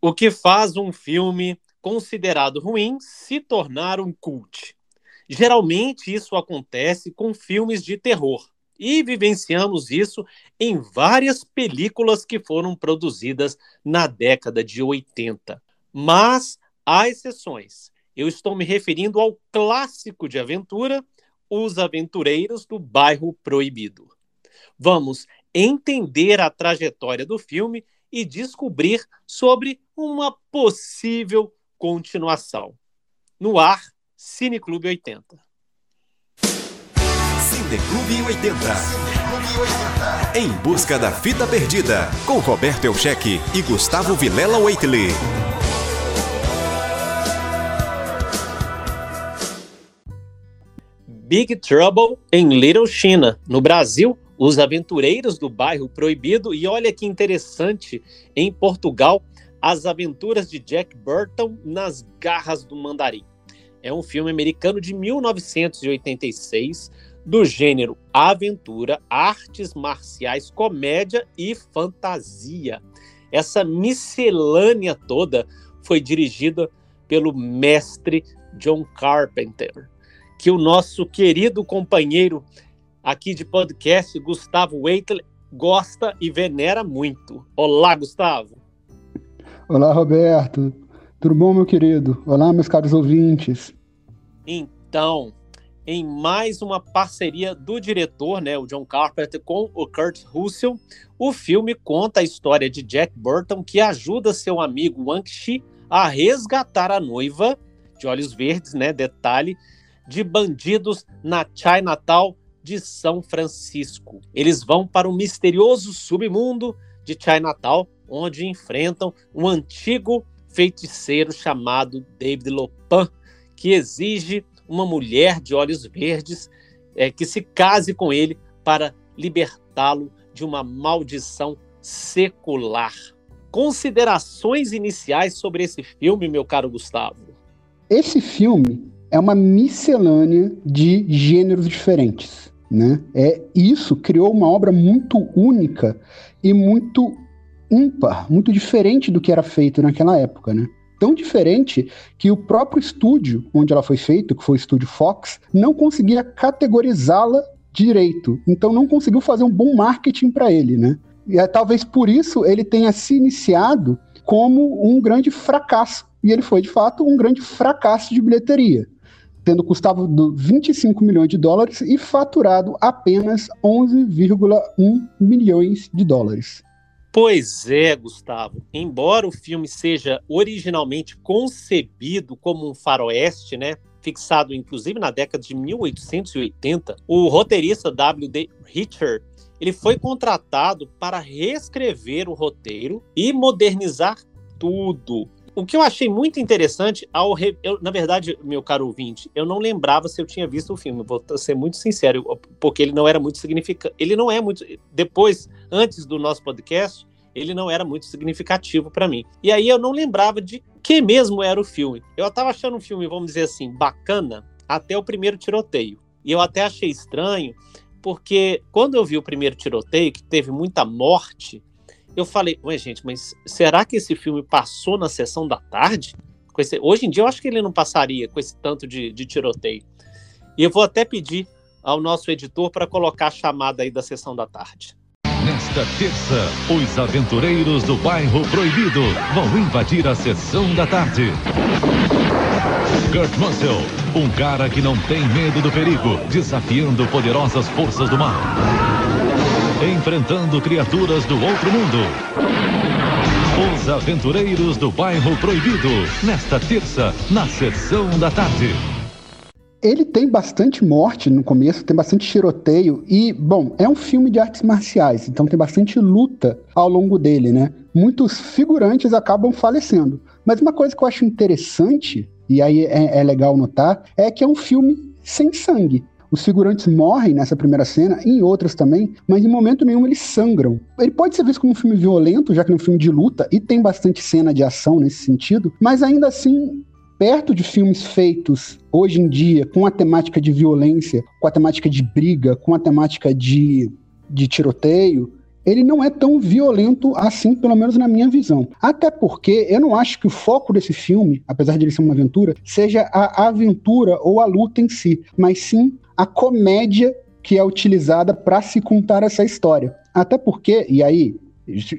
O que faz um filme considerado ruim se tornar um cult? Geralmente isso acontece com filmes de terror. E vivenciamos isso em várias películas que foram produzidas na década de 80. Mas há exceções. Eu estou me referindo ao clássico de aventura, Os Aventureiros do Bairro Proibido. Vamos entender a trajetória do filme e descobrir sobre uma possível continuação. No ar, Cineclube 80. Cineclube 80. Em busca da fita perdida, com Roberto Elcheque e Gustavo Vilela Waitley. Big Trouble em Little China. No Brasil, os Aventureiros do Bairro Proibido. E olha que interessante, em Portugal, As Aventuras de Jack Burton nas Garras do Mandarim. É um filme americano de 1986, do gênero aventura, artes marciais, comédia e fantasia. Essa miscelânea toda foi dirigida pelo mestre John Carpenter, que o nosso querido companheiro aqui de podcast, Gustavo Weitel, gosta e venera muito. Olá, Gustavo. Olá, Roberto. Tudo bom, meu querido? Olá, meus caros ouvintes. Então, em mais uma parceria do diretor, né, o John Carpenter, com o Kurt Russell, o filme conta a história de Jack Burton que ajuda seu amigo Wang Shi a resgatar a noiva de olhos verdes, né, detalhe, de bandidos na Chinatown de São Francisco. Eles vão para o misterioso submundo de Chinatown, onde enfrentam um antigo feiticeiro chamado David Lopan, que exige uma mulher de olhos verdes é, que se case com ele para libertá-lo de uma maldição secular. Considerações iniciais sobre esse filme, meu caro Gustavo? Esse filme é uma miscelânea de gêneros diferentes. Né? É isso criou uma obra muito única e muito ímpar, muito diferente do que era feito naquela época, né? Tão diferente que o próprio estúdio onde ela foi feita, que foi o estúdio Fox, não conseguia categorizá-la direito. Então não conseguiu fazer um bom marketing para ele, né? E é, talvez por isso ele tenha se iniciado como um grande fracasso. E ele foi, de fato, um grande fracasso de bilheteria tendo custado 25 milhões de dólares e faturado apenas 11,1 milhões de dólares. Pois é, Gustavo. Embora o filme seja originalmente concebido como um faroeste, né, fixado inclusive na década de 1880, o roteirista W.D. Richard ele foi contratado para reescrever o roteiro e modernizar tudo o que eu achei muito interessante, ao re... eu, na verdade, meu caro ouvinte, eu não lembrava se eu tinha visto o filme, vou ser muito sincero, porque ele não era muito significante. Ele não é muito. Depois, antes do nosso podcast, ele não era muito significativo para mim. E aí eu não lembrava de que mesmo era o filme. Eu tava achando um filme, vamos dizer assim, bacana até o primeiro tiroteio. E eu até achei estranho, porque quando eu vi o primeiro tiroteio, que teve muita morte, eu falei, ué, gente, mas será que esse filme passou na sessão da tarde? Esse, hoje em dia eu acho que ele não passaria com esse tanto de, de tiroteio. E eu vou até pedir ao nosso editor para colocar a chamada aí da sessão da tarde. Nesta terça, os aventureiros do bairro Proibido vão invadir a sessão da tarde. Kurt Russell, um cara que não tem medo do perigo, desafiando poderosas forças do mal enfrentando criaturas do outro mundo. Os Aventureiros do Bairro Proibido, nesta terça, na sessão da tarde. Ele tem bastante morte no começo, tem bastante tiroteio e, bom, é um filme de artes marciais, então tem bastante luta ao longo dele, né? Muitos figurantes acabam falecendo. Mas uma coisa que eu acho interessante, e aí é, é legal notar, é que é um filme sem sangue. Os figurantes morrem nessa primeira cena, em outras também, mas em momento nenhum eles sangram. Ele pode ser visto como um filme violento, já que é um filme de luta, e tem bastante cena de ação nesse sentido, mas ainda assim perto de filmes feitos hoje em dia com a temática de violência, com a temática de briga, com a temática de, de tiroteio, ele não é tão violento assim, pelo menos na minha visão. Até porque eu não acho que o foco desse filme, apesar de ele ser uma aventura, seja a aventura ou a luta em si, mas sim a comédia que é utilizada para se contar essa história. Até porque, e aí,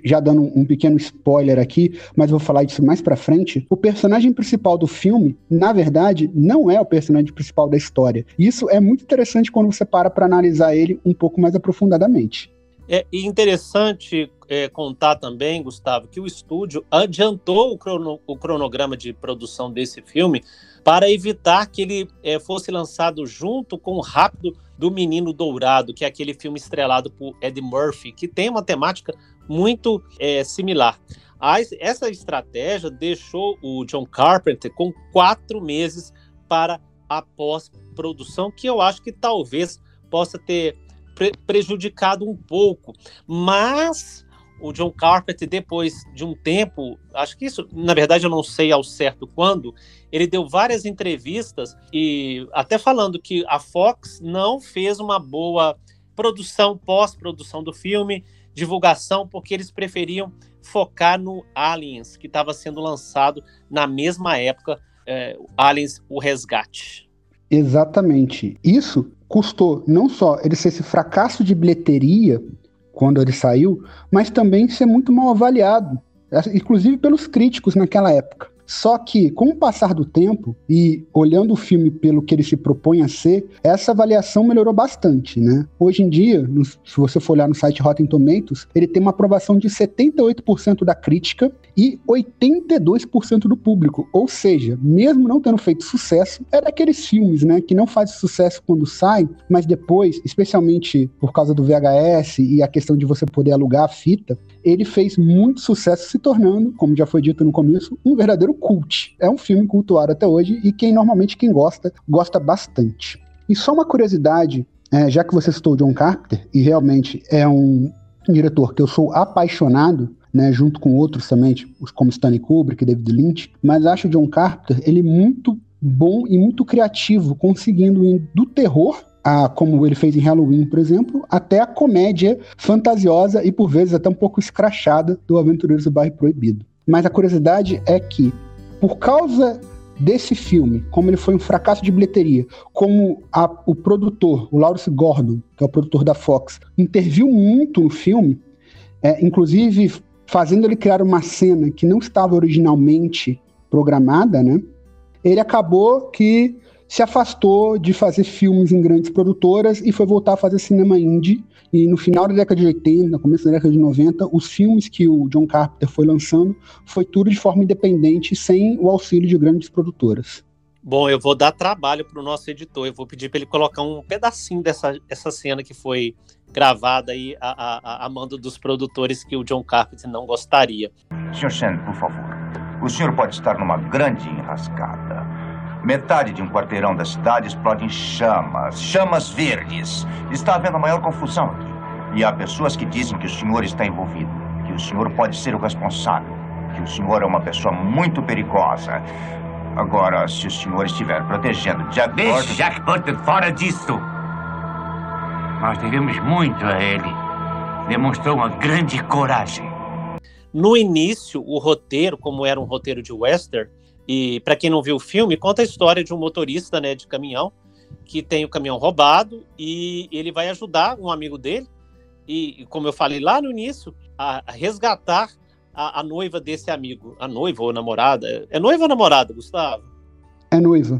já dando um pequeno spoiler aqui, mas vou falar disso mais para frente. O personagem principal do filme, na verdade, não é o personagem principal da história. Isso é muito interessante quando você para para analisar ele um pouco mais aprofundadamente. É interessante é, contar também, Gustavo, que o estúdio adiantou o, crono, o, cronograma de produção desse filme para evitar que ele é, fosse lançado junto com o Rápido do Menino Dourado, que é aquele filme estrelado por Ed Murphy, que tem uma temática muito é, similar. essa estratégia deixou o John Carpenter com quatro meses para a pós-produção, que eu acho que talvez possa ter pre prejudicado um pouco. Mas o John Carpenter, depois de um tempo, acho que isso, na verdade, eu não sei ao certo quando, ele deu várias entrevistas e até falando que a Fox não fez uma boa produção, pós-produção do filme, divulgação, porque eles preferiam focar no Aliens, que estava sendo lançado na mesma época, é, Aliens, o Resgate. Exatamente. Isso custou não só ele ser esse fracasso de bilheteria quando ele saiu, mas também ser muito mal avaliado, inclusive pelos críticos naquela época. Só que, com o passar do tempo e olhando o filme pelo que ele se propõe a ser, essa avaliação melhorou bastante, né? Hoje em dia, no, se você for olhar no site Rotten Tomatoes, ele tem uma aprovação de 78% da crítica e 82% do público. Ou seja, mesmo não tendo feito sucesso, é daqueles filmes, né, que não fazem sucesso quando saem, mas depois, especialmente por causa do VHS e a questão de você poder alugar a fita, ele fez muito sucesso, se tornando, como já foi dito no começo, um verdadeiro cult. É um filme cultuado até hoje e quem normalmente quem gosta, gosta bastante. E só uma curiosidade, é, já que você citou John Carpenter, e realmente é um diretor que eu sou apaixonado, né, junto com outros também, tipo, como Stanley Kubrick, David Lynch, mas acho John Carpenter ele muito bom e muito criativo, conseguindo ir do terror a, como ele fez em Halloween, por exemplo, até a comédia fantasiosa e por vezes até um pouco escrachada do Aventureiros do Bairro Proibido. Mas a curiosidade é que, por causa desse filme, como ele foi um fracasso de bilheteria, como a, o produtor, o Lawrence Gordon, que é o produtor da Fox, interviu muito no filme, é, inclusive fazendo ele criar uma cena que não estava originalmente programada, né? Ele acabou que se afastou de fazer filmes em grandes produtoras e foi voltar a fazer cinema indie. E no final da década de 80, começo da década de 90, os filmes que o John Carpenter foi lançando foi tudo de forma independente, sem o auxílio de grandes produtoras. Bom, eu vou dar trabalho para o nosso editor. Eu vou pedir para ele colocar um pedacinho dessa essa cena que foi gravada aí a, a, a mando dos produtores que o John Carpenter não gostaria. Sr. Shen, por favor. O senhor pode estar numa grande enrascada. Metade de um quarteirão da cidade explode em chamas, chamas verdes. Está havendo a maior confusão aqui. E há pessoas que dizem que o senhor está envolvido, que o senhor pode ser o responsável, que o senhor é uma pessoa muito perigosa. Agora, se o senhor estiver protegendo Jack Deixe Burton... Jack Burton fora disso. Nós devemos muito a ele. Demonstrou uma grande coragem. No início, o roteiro, como era um roteiro de western, e para quem não viu o filme, conta a história de um motorista né, de caminhão que tem o caminhão roubado e ele vai ajudar um amigo dele, e como eu falei lá no início, a, resgatar a, a, noiva desse amigo. A noiva ou namorada? É noiva ou namorada, Gustavo? É noiva.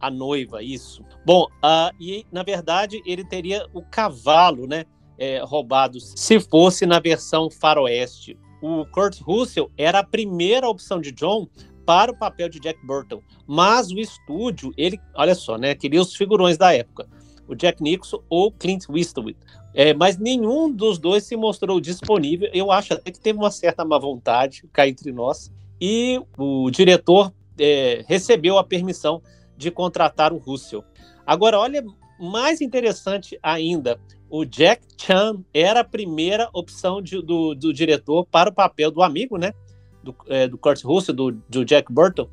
A noiva, isso. Bom, uh, e na verdade ele teria o cavalo, né? É, roubado se fosse na versão faroeste. O Kurt Russell era a primeira opção de John para o papel de Jack Burton. Mas o estúdio, ele, olha só, né, queria os figurões da época, o Jack Nicholson ou Clint Eastwood. É, mas nenhum dos dois se mostrou disponível. Eu acho até que teve uma certa má vontade cá entre nós. E o diretor é, recebeu a permissão de contratar o Russell. Agora, olha, mais interessante ainda, o Jack Chan era a primeira opção de, do, do diretor para o papel do amigo, né? Do, é, do Kurt Russell, do, do, Jack Burton,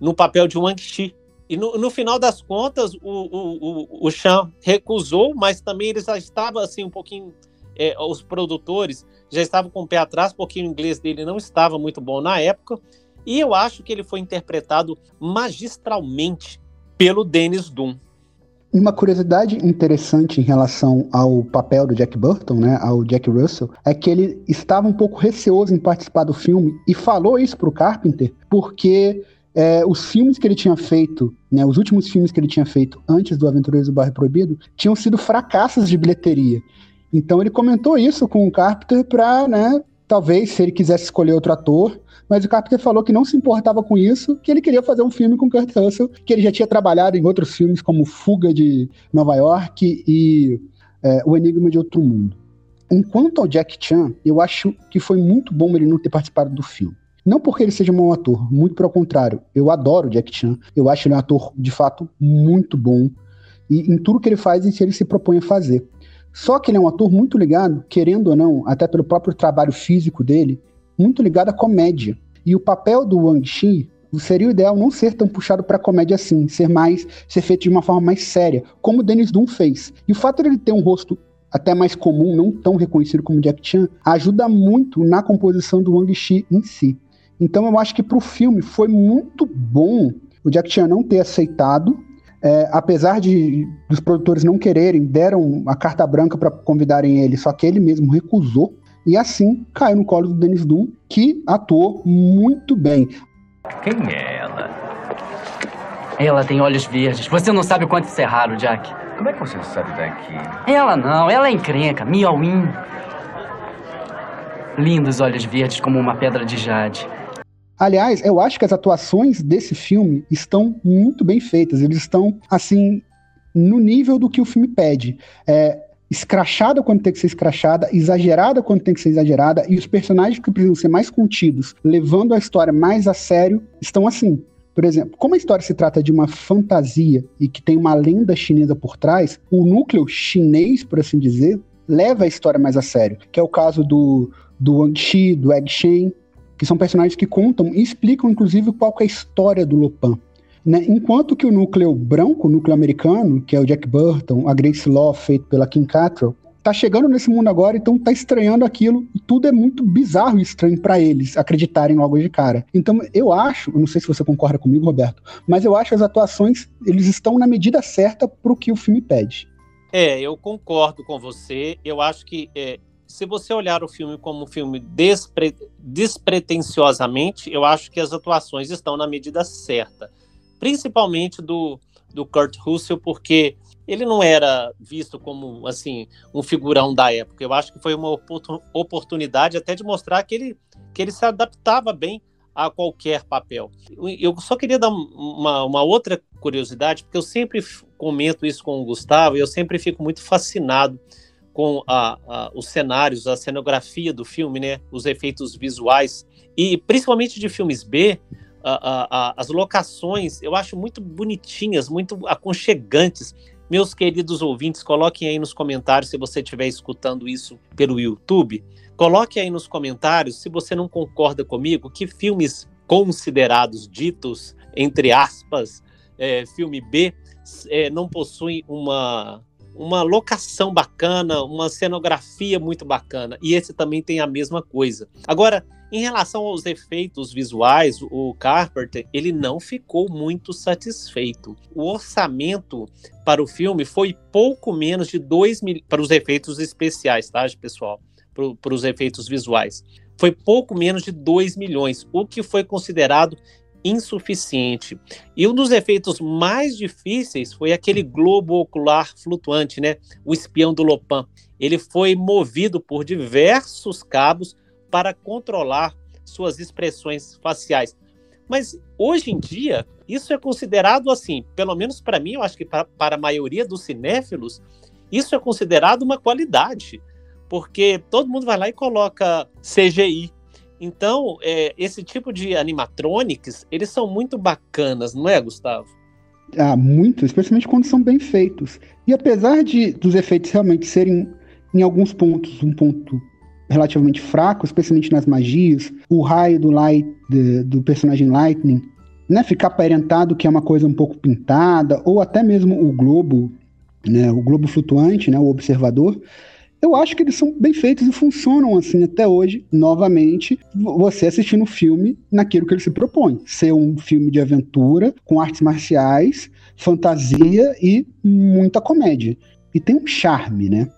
no papel de Wang-Chi. E no, no, final das contas, o, o, o, o Chan recusou, mas também ele já estava assim um pouquinho. É, os produtores já estava com o pé atrás, porque o inglês dele não estava muito bom na época. E eu acho que ele foi interpretado magistralmente pelo Dennis Doom. Uma curiosidade interessante em relação ao papel do Jack Burton, né, ao Jack Russell, é que ele estava um pouco receoso em participar do filme e falou isso para o Carpenter porque é, os filmes que ele tinha feito, né, os últimos filmes que ele tinha feito antes do Aventureiros do Bairro Proibido, tinham sido fracassos de bilheteria. Então ele comentou isso com o Carpenter para, né, talvez se ele quisesse escolher outro ator, mas o Carpenter falou que não se importava com isso, que ele queria fazer um filme com Kurt Russell, que ele já tinha trabalhado em outros filmes como Fuga de Nova York e é, O Enigma de Outro Mundo. Enquanto ao Jack Chan, eu acho que foi muito bom ele não ter participado do filme. Não porque ele seja um bom ator, muito pelo contrário. Eu adoro Jack Chan. Eu acho ele um ator, de fato, muito bom. E em tudo que ele faz e se ele se propõe a fazer. Só que ele é um ator muito ligado, querendo ou não, até pelo próprio trabalho físico dele, muito ligado à comédia. E o papel do Wang Xi seria o ideal não ser tão puxado para comédia assim, ser mais, ser feito de uma forma mais séria, como o Dennis Dun fez. E o fato de ele ter um rosto até mais comum, não tão reconhecido como Jack Chan, ajuda muito na composição do Wang Xi em si. Então eu acho que para o filme foi muito bom o Jack Chan não ter aceitado, é, apesar de dos produtores não quererem, deram a carta branca para convidarem ele, só que ele mesmo recusou. E assim caiu no colo do Dennis Doom, que atuou muito bem. Quem é ela? Ela tem olhos verdes. Você não sabe o quanto isso é raro, Jack. Como é que você sabe daqui? Ela não, ela é encrenca, miauim. Lindos olhos verdes como uma pedra de jade. Aliás, eu acho que as atuações desse filme estão muito bem feitas. Eles estão, assim, no nível do que o filme pede. É, escrachada quando tem que ser escrachada, exagerada quando tem que ser exagerada, e os personagens que precisam ser mais contidos, levando a história mais a sério, estão assim. Por exemplo, como a história se trata de uma fantasia e que tem uma lenda chinesa por trás, o núcleo chinês, por assim dizer, leva a história mais a sério, que é o caso do, do Wang Shi, do Egg Shen, que são personagens que contam e explicam, inclusive, qual é a história do Lupin. Né? Enquanto que o núcleo branco, o núcleo americano, que é o Jack Burton, a Grace Law, feito pela Kim Cattrall, tá chegando nesse mundo agora, então tá estranhando aquilo, e tudo é muito bizarro e estranho para eles acreditarem logo de cara. Então eu acho, eu não sei se você concorda comigo, Roberto, mas eu acho que as atuações, eles estão na medida certa pro que o filme pede. É, eu concordo com você. Eu acho que é, se você olhar o filme como um filme despre, despretensiosamente, eu acho que as atuações estão na medida certa. Principalmente do, do Kurt Russell, porque ele não era visto como assim um figurão da época. Eu acho que foi uma oportunidade até de mostrar que ele, que ele se adaptava bem a qualquer papel. Eu só queria dar uma, uma outra curiosidade, porque eu sempre comento isso com o Gustavo e eu sempre fico muito fascinado com a, a, os cenários, a cenografia do filme, né, os efeitos visuais e principalmente de filmes B, a, as locações eu acho muito bonitinhas, muito aconchegantes. Meus queridos ouvintes, coloquem aí nos comentários se você estiver escutando isso pelo YouTube. Coloque aí nos comentários se você não concorda comigo que filmes considerados ditos entre aspas é, filme B é, não possuem uma uma locação bacana, uma cenografia muito bacana. E esse também tem a mesma coisa. Agora, em relação aos efeitos visuais, o Carpenter ele não ficou muito satisfeito. O orçamento para o filme foi pouco menos de 2 mil para os efeitos especiais, tá, pessoal? Para, para os efeitos visuais. Foi pouco menos de 2 milhões, o que foi considerado insuficiente. E um dos efeitos mais difíceis foi aquele globo ocular flutuante, né? O espião do Lopan. Ele foi movido por diversos cabos para controlar suas expressões faciais. Mas hoje em dia, isso é considerado assim, pelo menos para mim, eu acho que para, para a maioria dos cinéfilos, isso é considerado uma qualidade, porque todo mundo vai lá e coloca CGI então, é, esse tipo de animatronics, eles são muito bacanas, não é, Gustavo? Ah, muito, especialmente quando são bem feitos. E apesar de dos efeitos realmente serem, em alguns pontos, um ponto relativamente fraco, especialmente nas magias, o raio do, light, de, do personagem Lightning, né, ficar aparentado que é uma coisa um pouco pintada, ou até mesmo o globo, né, o globo flutuante, né, o observador, eu acho que eles são bem feitos e funcionam assim até hoje, novamente, você assistindo o filme naquilo que ele se propõe. Ser um filme de aventura, com artes marciais, fantasia e muita comédia. E tem um charme, né?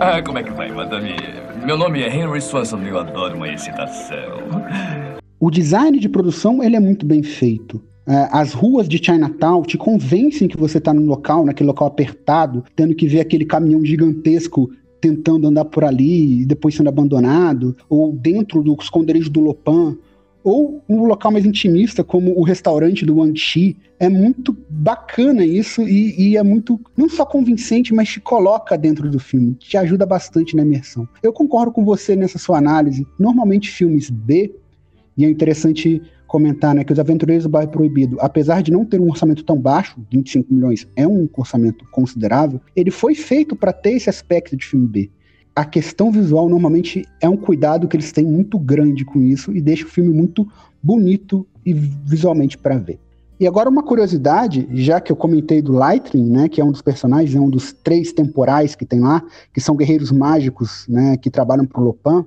Ah, como é que vai, madame? Meu nome é Henry Swanson e eu adoro uma excitação. O design de produção, ele é muito bem feito. É, as ruas de Chinatown te convencem que você está num local, naquele local apertado, tendo que ver aquele caminhão gigantesco tentando andar por ali e depois sendo abandonado, ou dentro do esconderijo do Lopan, ou um local mais intimista, como o restaurante do Wang Chi. É muito bacana isso e, e, é muito, não só convincente, mas te coloca dentro do filme, te ajuda bastante na imersão. Eu concordo com você nessa sua análise. Normalmente, filmes B, e é interessante comentar né, que Os Aventureiros do Bairro Proibido, apesar de não ter um orçamento tão baixo, 25 milhões é um orçamento considerável, ele foi feito para ter esse aspecto de filme B. A questão visual normalmente é um cuidado que eles têm muito grande com isso e deixa o filme muito bonito e visualmente para ver. E agora uma curiosidade, já que eu comentei do Lightning, né, que é um dos personagens, é um dos três temporais que tem lá, que são guerreiros mágicos, né, que trabalham para o Lopan.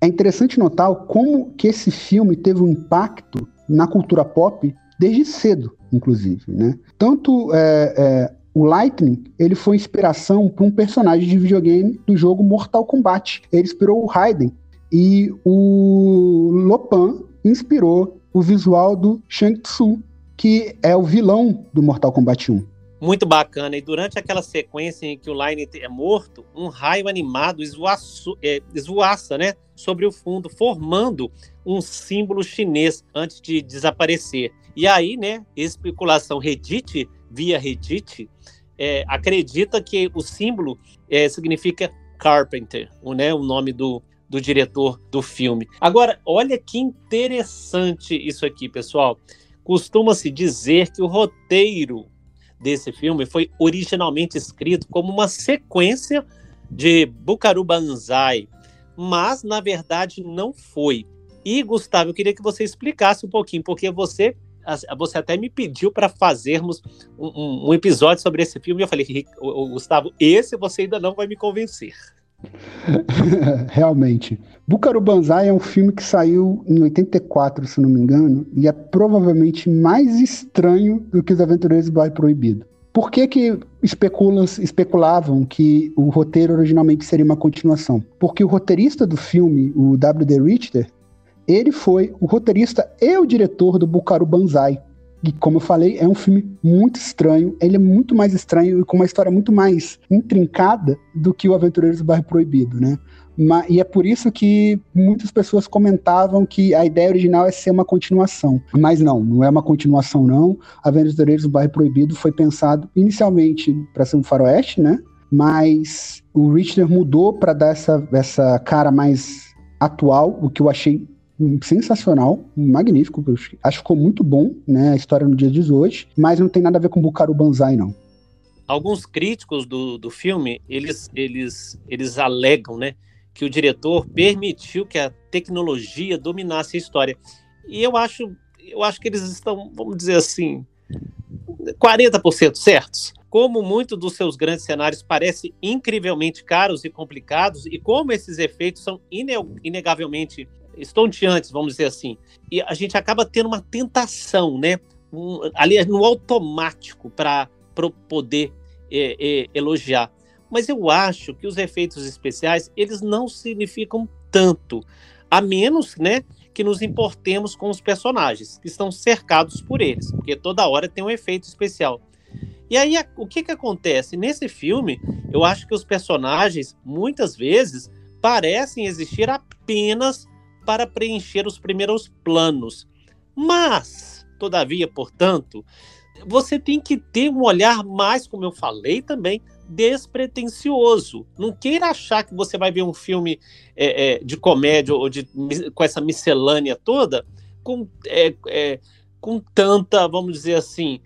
É interessante notar como que esse filme teve um impacto na cultura pop desde cedo, inclusive, né? Tanto é, é, o Lightning, ele foi inspiração para um personagem de videogame do jogo Mortal Kombat. Ele inspirou o Raiden e o Lopan inspirou o visual do Shang Tsung, que é o vilão do Mortal Kombat 1 muito bacana. E durante aquela sequência em que o Line é morto, um raio animado esvoaço, é, esvoaça né, sobre o fundo, formando um símbolo chinês antes de desaparecer. E aí, né, especulação Reddit, via Reddit, é, acredita que o símbolo é, significa Carpenter, o, né, o nome do, do diretor do filme. Agora, olha que interessante isso aqui, pessoal. Costuma-se dizer que o roteiro desse filme foi originalmente escrito como uma sequência de Bukaru Banzai, mas na verdade não foi. E Gustavo, eu queria que você explicasse um pouquinho, porque você você até me pediu para fazermos um, um, episódio sobre esse filme. E eu falei, Gustavo, esse você ainda não vai me convencer. Realmente. Bukaru Banzai é um filme que saiu em 84, se não me engano, e é provavelmente mais estranho do que Os Aventureiros do Bairro Proibido. Por que, que especulavam que o roteiro originalmente seria uma continuação? Porque o roteirista do filme, o W.D. Richter, ele foi o roteirista e o diretor do Bukaru Banzai, e como eu falei, é um filme muito estranho. Ele é muito mais estranho e com uma história muito mais intrincada do que o Aventureiros do Bairro Proibido, né? E é por isso que muitas pessoas comentavam que a ideia original é ser uma continuação. Mas não, não é uma continuação, não. Aventureiros do Bairro Proibido foi pensado inicialmente para ser um faroeste, né? Mas o Richter mudou para dar essa, essa cara mais atual, o que eu achei sensacional, magnífico. Acho que ficou muito bom, né? A história no dia de hoje, mas não tem nada a ver com Bukaru Banzai, não. Alguns críticos do, do filme, eles, eles, eles alegam, né? Que o diretor permitiu que a tecnologia dominasse a história. E eu acho, eu acho que eles estão, vamos dizer assim, 40% certos. Como muitos dos seus grandes cenários parecem incrivelmente caros e complicados, e como esses efeitos são inegavelmente estonteantes, vamos dizer assim. E a gente acaba tendo uma tentação, né? Um, ali no automático para poder é, é, elogiar. Mas eu acho que os efeitos especiais eles não significam tanto, a menos, né, que nos importemos com os personagens que estão cercados por eles, porque toda hora tem um efeito especial. E aí o que que acontece nesse filme? Eu acho que os personagens muitas vezes parecem existir apenas para preencher os primeiros planos. Mas, todavia, portanto, você tem que ter um olhar mais, como eu falei também, despretensioso. Não queira achar que você vai ver um filme é, é, de comédia ou de, com essa miscelânea toda com, é, é com tanta, vamos dizer assim,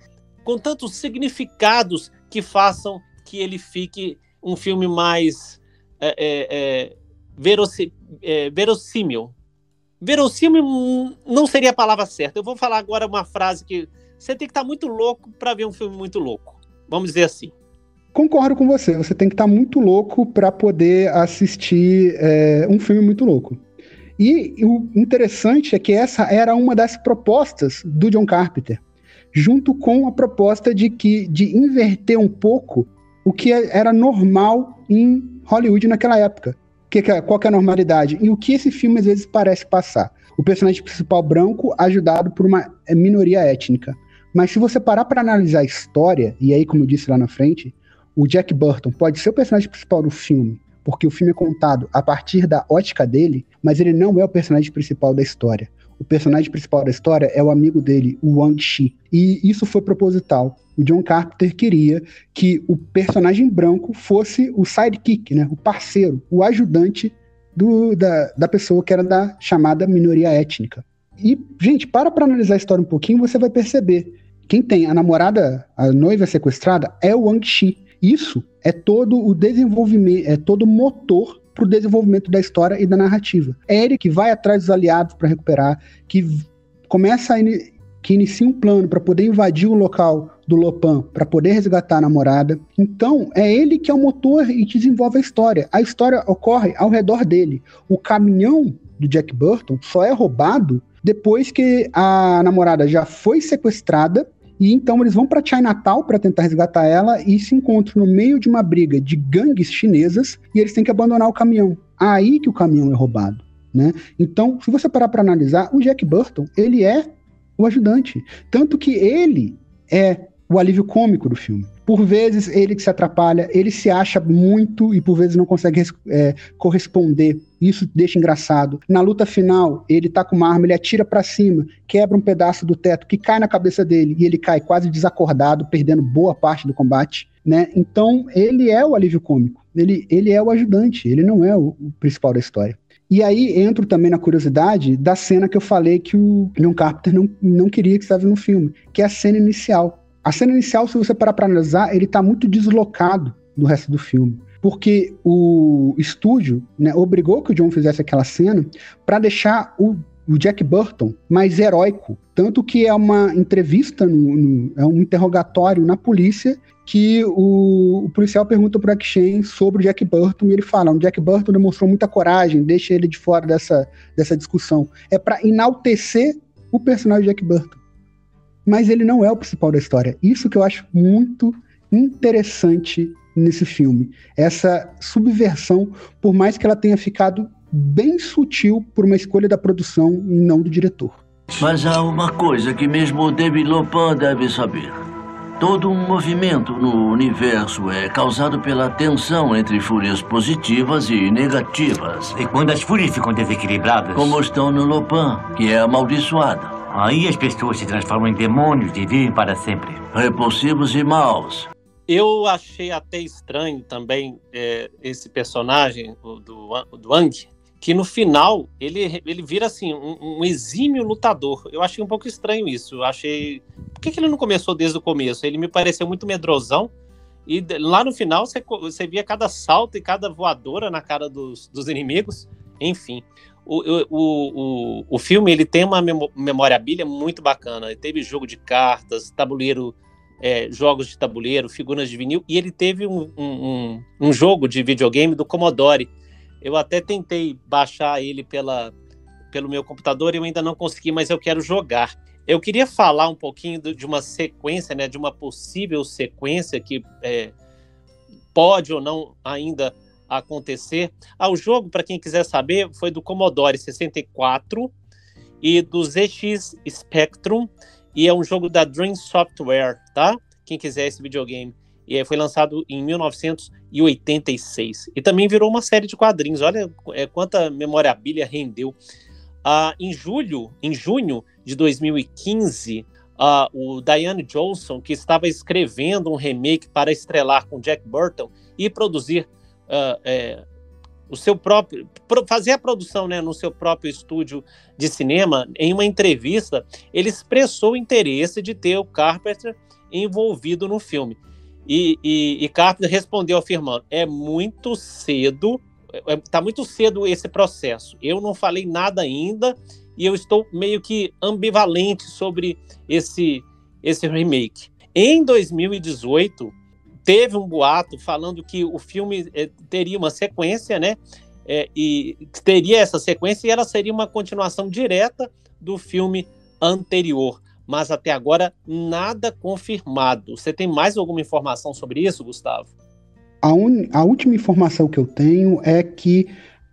com tantos significados que façam que ele fique um filme mais é, é, verossímil, Verossímil não seria a palavra certa. Eu vou falar agora uma frase que você tem que estar muito louco para ver um filme muito louco. Vamos dizer assim. Concordo com você, você tem que estar tá muito louco para poder assistir é, um filme muito louco. E o interessante é que essa era uma das propostas do John Carpenter, junto com a proposta de que de inverter um pouco o que era normal em Hollywood naquela época. Que, qual que é a normalidade? E o que esse filme às vezes parece passar? O personagem principal branco ajudado por uma minoria étnica. Mas se você parar para analisar a história, e aí, como eu disse lá na frente, o Jack Burton pode ser o personagem principal do filme, porque o filme é contado a partir da ótica dele, mas ele não é o personagem principal da história. O personagem principal da história é o amigo dele, o Wang Shi. E isso foi proposital. O John Carpenter queria que o personagem branco fosse o sidekick, né? o parceiro, o ajudante do, da, da pessoa que era da chamada minoria étnica. E, gente, para para analisar a história um pouquinho, você vai perceber. Quem tem a namorada, a noiva sequestrada, é o Wang Shi. Isso é todo o desenvolvimento, é todo o motor para o desenvolvimento da história e da narrativa. É ele que vai atrás dos aliados para recuperar, que começa a in que inicia um plano para poder invadir o local do Lopan para poder resgatar a namorada. Então, é ele que é o motor e desenvolve a história. A história ocorre ao redor dele. O caminhão do Jack Burton só é roubado depois que a namorada já foi sequestrada e então eles vão para Chinatown para tentar resgatar ela e se encontram no meio de uma briga de gangues chinesas e eles têm que abandonar o caminhão. Aí que o caminhão é roubado, né? Então, se você parar para analisar, o Jack Burton, ele é o ajudante, tanto que ele é o alívio cômico do filme. Por vezes ele que se atrapalha, ele se acha muito e por vezes não consegue é, corresponder. Isso deixa engraçado. Na luta final, ele tá com uma arma, ele atira para cima, quebra um pedaço do teto que cai na cabeça dele e ele cai quase desacordado, perdendo boa parte do combate. Né? Então, ele é o alívio cômico. Ele, ele é o ajudante, ele não é o, o principal da história. E aí entro também na curiosidade da cena que eu falei que o John Carpenter não, não queria que estava no filme, que é a cena inicial. A cena inicial, se você parar para analisar, ele está muito deslocado do resto do filme. Porque o estúdio né, obrigou que o John fizesse aquela cena para deixar o, o, Jack Burton mais heróico. Tanto que é uma entrevista, no, no, é um interrogatório na polícia que o, o policial pergunta para o Akshen sobre o Jack Burton e ele fala: o Jack Burton demonstrou muita coragem, deixa ele de fora dessa, dessa discussão. É para enaltecer o personagem Jack Burton mas ele não é o principal da história. Isso que eu acho muito interessante nesse filme. Essa subversão, por mais que ela tenha ficado bem sutil por uma escolha da produção e não do diretor. Mas há uma coisa que mesmo o David Lopin deve saber. Todo um movimento no universo é causado pela tensão entre fúrias positivas e negativas. E quando as fúrias ficam desequilibradas? Como estão no Lopin, que é amaldiçoada. Aí as pessoas se transformam em demônios e vivem para sempre. Repulsivos e maus. Eu achei até estranho também é, esse personagem, o do, do Ang, que no final ele, ele vira assim um, um, exímio lutador. Eu achei um pouco estranho isso. Eu achei. Por que, que ele não começou desde o começo? Ele me pareceu muito medrosão. E lá no final você, você via cada salto e cada voadora na cara dos, dos inimigos. Enfim o, o, o, o filme ele tem uma memorabilia muito bacana. Ele teve jogo de cartas, tabuleiro, é, jogos de tabuleiro, figuras de vinil, e ele teve um, um, um, jogo de videogame do Commodore. Eu até tentei baixar ele pela, pelo meu computador e eu ainda não consegui, mas eu quero jogar. Eu queria falar um pouquinho de uma sequência, né, de uma possível sequência que é, pode ou não ainda acontecer. Ah, o jogo, para quem quiser saber, foi do Commodore 64 e do ZX Spectrum e é um jogo da Dream Software, tá? Quem quiser esse videogame. E foi lançado em 1986. E também virou uma série de quadrinhos. Olha é, quanta memorabilia rendeu. Ah, em julho, em junho de 2015, ah, o Diane Johnson, que estava escrevendo um remake para estrelar com Jack Burton e produzir uh, é, o seu próprio fazer a produção né, no seu próprio estúdio de cinema, em uma entrevista, ele expressou o interesse de ter o Carpenter envolvido no filme. E, e, e Carpenter respondeu afirmando: é muito cedo, está é, muito cedo esse processo. Eu não falei nada ainda e eu estou meio que ambivalente sobre esse, esse remake. Em 2018, teve um boato falando que o filme é, teria uma sequência, né? É, e teria essa sequência e ela seria uma continuação direta do filme anterior. Mas até agora nada confirmado. Você tem mais alguma informação sobre isso, Gustavo? A, un... a última informação que eu tenho é que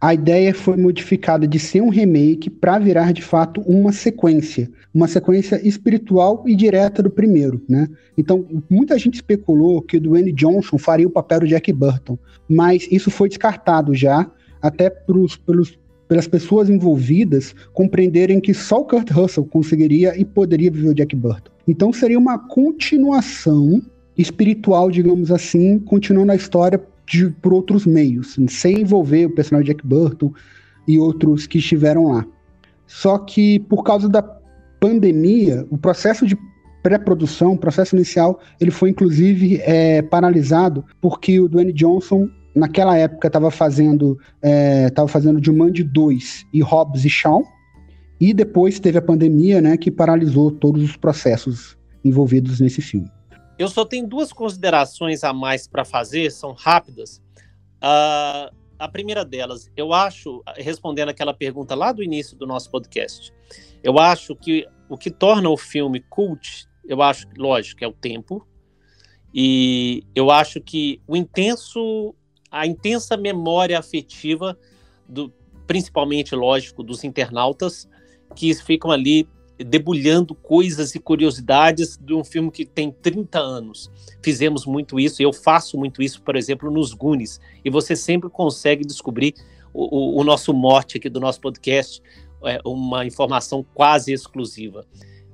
a ideia foi modificada de ser um remake para virar de fato uma sequência, uma sequência espiritual e direta do primeiro, né? Então, muita gente especulou que o Dwayne Johnson faria o papel do Jack Burton, mas isso foi descartado já, até pros, pelos, pelas pessoas envolvidas compreenderem que só o Kurt Russell conseguiria e poderia viver o Jack Burton. Então, seria uma continuação espiritual, digamos assim, continuando a história de, por outros meios, sem envolver o personagem Jack Burton e outros que estiveram lá. Só que por causa da pandemia, o processo de pré-produção, o processo inicial, ele foi inclusive é, paralisado porque o Dwayne Johnson naquela época estava fazendo é, fazendo Jumanji 2 e Hobbs e Shaw e depois teve a pandemia, né, que paralisou todos os processos envolvidos nesse filme. Eu só tenho duas considerações a mais para fazer, são rápidas. Uh, a primeira delas, eu acho, respondendo aquela pergunta lá do início do nosso podcast, eu acho que o que torna o filme cult, eu acho, lógico, é o tempo, e eu acho que o intenso, a intensa memória afetiva, do, principalmente, lógico, dos internautas, que ficam ali debulhando coisas e curiosidades de um filme que tem 30 anos. Fizemos muito isso, eu faço muito isso, por exemplo, nos Goonies, e você sempre consegue descobrir o, o, o nosso mote aqui do nosso podcast, é, uma informação quase exclusiva.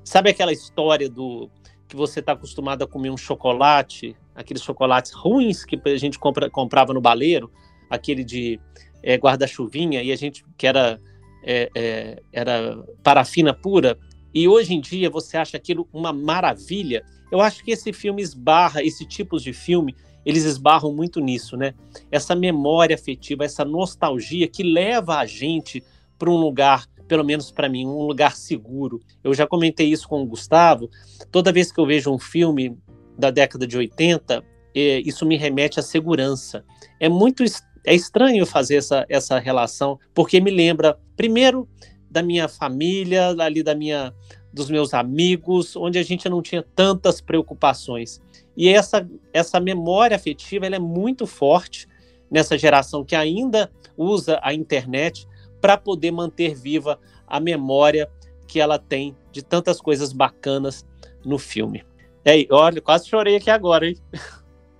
Sabe aquela história do que você está acostumado a comer um chocolate, aqueles chocolates ruins que a gente compra, comprava no baleiro, aquele de é, guarda-chuvinha, e a gente que era é, é, era parafina pura, e hoje em dia você acha aquilo uma maravilha. Eu acho que esse filme esbarra, esse tipo de filme, eles esbarram muito nisso, né? Essa memória afetiva, essa nostalgia que leva a gente para um lugar, pelo menos para mim, um lugar seguro. Eu já comentei isso com o Gustavo. Toda vez que eu vejo um filme da década de 80, é, isso me remete à segurança. É muito é estranho fazer essa, essa relação, porque me lembra, primeiro, da minha família, ali da minha dos meus amigos, onde a gente não tinha tantas preocupações. E essa essa memória afetiva ela é muito forte nessa geração que ainda usa a internet para poder manter viva a memória que ela tem de tantas coisas bacanas no filme. E olha, quase chorei aqui agora, hein?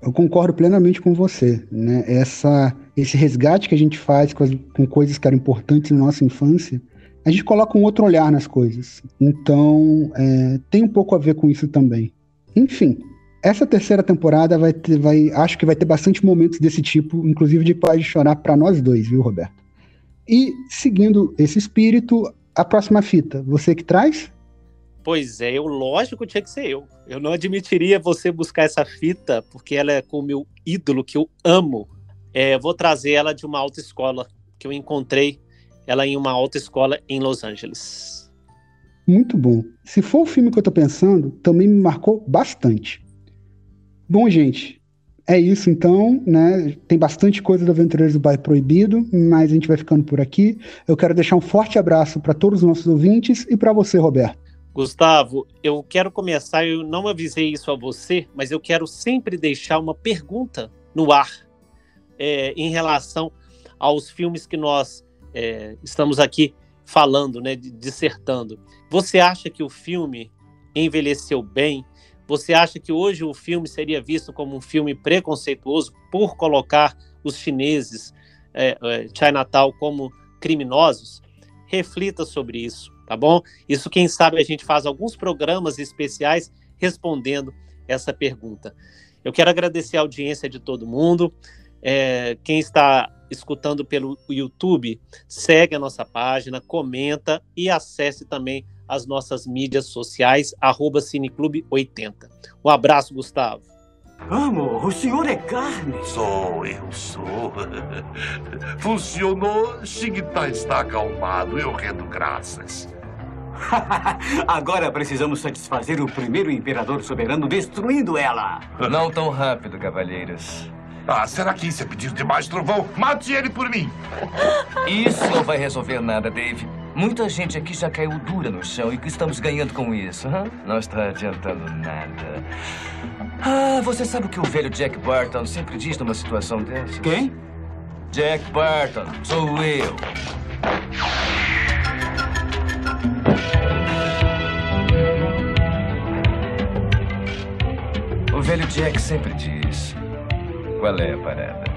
Eu concordo plenamente com você, né? Essa, esse resgate que a gente faz com, as, com coisas que eram importantes na nossa infância, a gente coloca um outro olhar nas coisas. Então, é, tem um pouco a ver com isso também. Enfim, essa terceira temporada vai ter, vai, acho que vai ter bastante momentos desse tipo, inclusive de pode chorar para nós dois, viu, Roberto? E seguindo esse espírito, a próxima fita, você que traz? Pois é, eu lógico tinha que ser eu. Eu não admitiria você buscar essa fita, porque ela é com o meu ídolo que eu amo. É, vou trazer ela de uma autoescola que eu encontrei ela em uma autoescola em Los Angeles. Muito bom. Se for o filme que eu tô pensando, também me marcou bastante. Bom, gente, é isso então, né? Tem bastante coisa do Aventureiros do Bairro Proibido, mas a gente vai ficando por aqui. Eu quero deixar um forte abraço para todos os nossos ouvintes e para você, Roberto. Gustavo, eu quero começar, eu não avisei isso a você, mas eu quero sempre deixar uma pergunta no ar é, em relação aos filmes que nós é, estamos aqui falando, né, dissertando. Você acha que o filme envelheceu bem? Você acha que hoje o filme seria visto como um filme preconceituoso por colocar os chineses, é, é, Chinatown, como criminosos? Reflita sobre isso, tá bom? Isso, quem sabe, a gente faz alguns programas especiais respondendo essa pergunta. Eu quero agradecer a audiência de todo mundo. É, quem está escutando pelo YouTube, segue a nossa página, comenta e acesse também as nossas mídias sociais, arroba Cineclube80. Um abraço, Gustavo. Amo, o senhor é carne. Sou, eu sou. Funcionou, Xigta está acalmado, eu rendo graças. Agora precisamos satisfazer o primeiro imperador soberano destruindo ela. Não tão rápido, cavalheiros. Ah, será que isso é pedir demais, Trovão? Mate ele por mim! Isso não vai resolver nada, Dave. Muita gente aqui já caiu dura no chão e o que estamos ganhando com isso? Hã? Não está adiantando nada. Ah, você sabe o que o velho Jack Barton sempre diz numa situação dessas? Quem? Jack Barton, sou eu. O velho Jack sempre diz: Qual é a parada?